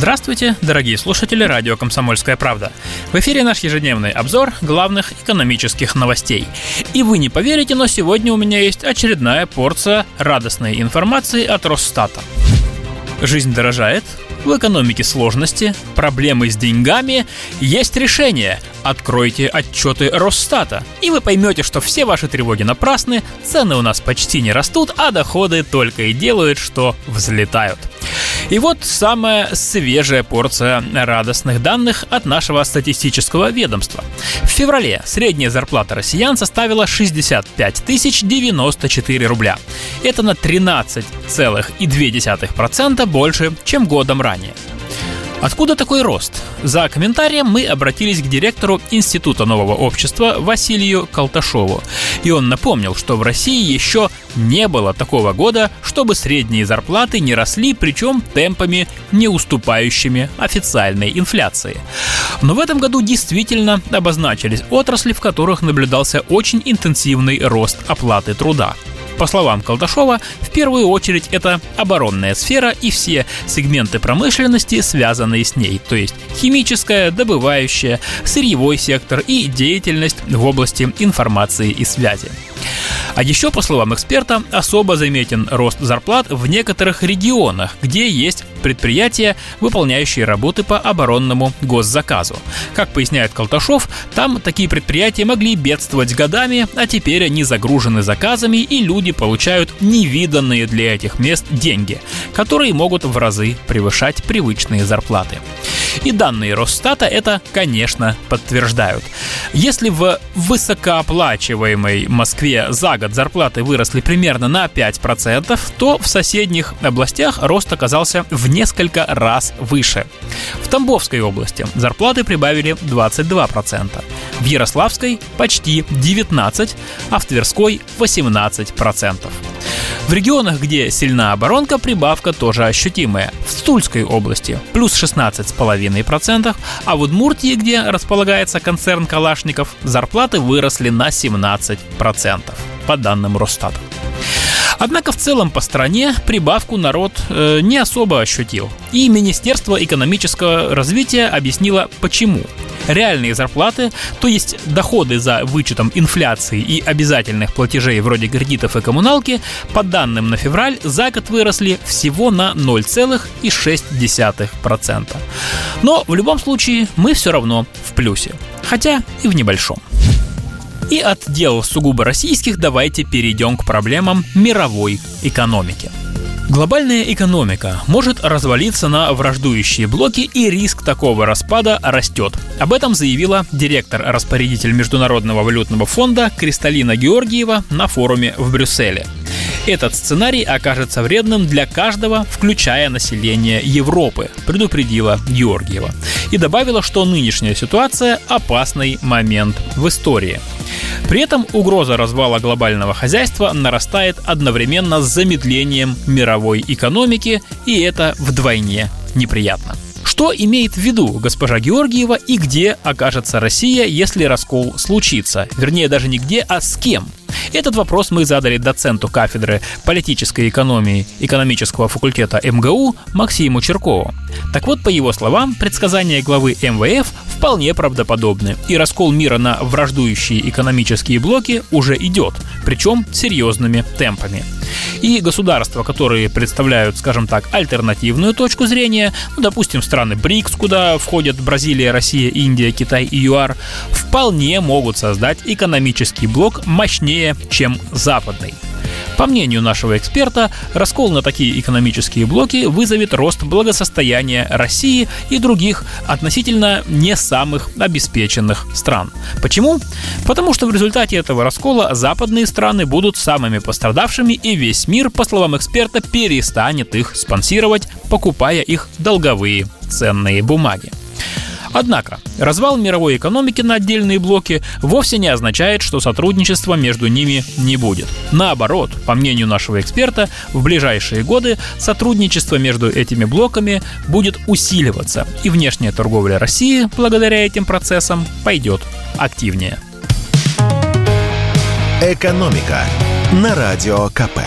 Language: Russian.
Здравствуйте, дорогие слушатели радио «Комсомольская правда». В эфире наш ежедневный обзор главных экономических новостей. И вы не поверите, но сегодня у меня есть очередная порция радостной информации от Росстата. Жизнь дорожает, в экономике сложности, проблемы с деньгами, есть решение. Откройте отчеты Росстата, и вы поймете, что все ваши тревоги напрасны, цены у нас почти не растут, а доходы только и делают, что взлетают. И вот самая свежая порция радостных данных от нашего статистического ведомства. В феврале средняя зарплата россиян составила 65 тысяч 94 рубля. Это на 13,2% больше, чем годом ранее. Откуда такой рост? За комментарием мы обратились к директору Института нового общества Василию Колташову. И он напомнил, что в России еще не было такого года, чтобы средние зарплаты не росли, причем темпами, не уступающими официальной инфляции. Но в этом году действительно обозначились отрасли, в которых наблюдался очень интенсивный рост оплаты труда. По словам Колдашова, в первую очередь это оборонная сфера и все сегменты промышленности, связанные с ней, то есть химическая, добывающая, сырьевой сектор и деятельность в области информации и связи. А еще, по словам эксперта, особо заметен рост зарплат в некоторых регионах, где есть предприятия, выполняющие работы по оборонному госзаказу. Как поясняет Колташов, там такие предприятия могли бедствовать годами, а теперь они загружены заказами, и люди получают невиданные для этих мест деньги, которые могут в разы превышать привычные зарплаты. И данные Росстата это, конечно, подтверждают. Если в высокооплачиваемой Москве за год зарплаты выросли примерно на 5%, то в соседних областях рост оказался в несколько раз выше. В Тамбовской области зарплаты прибавили 22%, в Ярославской почти 19%, а в Тверской 18%. В регионах, где сильна оборонка, прибавка тоже ощутимая. В Тульской области плюс 16,5%, а в Удмуртии, где располагается концерн Калашников, зарплаты выросли на 17%, по данным Росстата. Однако в целом по стране прибавку народ э, не особо ощутил. И Министерство экономического развития объяснило почему реальные зарплаты, то есть доходы за вычетом инфляции и обязательных платежей вроде кредитов и коммуналки, по данным на февраль, за год выросли всего на 0,6%. Но в любом случае мы все равно в плюсе, хотя и в небольшом. И от дел сугубо российских давайте перейдем к проблемам мировой экономики. Глобальная экономика может развалиться на враждующие блоки, и риск такого распада растет. Об этом заявила директор-распорядитель Международного валютного фонда Кристалина Георгиева на форуме в Брюсселе. Этот сценарий окажется вредным для каждого, включая население Европы, предупредила Георгиева. И добавила, что нынешняя ситуация – опасный момент в истории. При этом угроза развала глобального хозяйства нарастает одновременно с замедлением мировой экономики, и это вдвойне неприятно. Что имеет в виду госпожа Георгиева и где окажется Россия, если раскол случится? Вернее, даже не где, а с кем? Этот вопрос мы задали доценту кафедры политической экономии экономического факультета МГУ Максиму Черкову. Так вот, по его словам, предсказания главы МВФ вполне правдоподобны, и раскол мира на враждующие экономические блоки уже идет, причем серьезными темпами. И государства, которые представляют, скажем так, альтернативную точку зрения, ну, допустим, страны БРИКС, куда входят Бразилия, Россия, Индия, Китай и ЮАР, вполне могут создать экономический блок мощнее, чем западный. По мнению нашего эксперта, раскол на такие экономические блоки вызовет рост благосостояния России и других относительно не самых обеспеченных стран. Почему? Потому что в результате этого раскола западные страны будут самыми пострадавшими и весь мир, по словам эксперта, перестанет их спонсировать, покупая их долговые ценные бумаги. Однако, развал мировой экономики на отдельные блоки вовсе не означает, что сотрудничества между ними не будет. Наоборот, по мнению нашего эксперта, в ближайшие годы сотрудничество между этими блоками будет усиливаться, и внешняя торговля России благодаря этим процессам пойдет активнее. «Экономика» на Радио КП.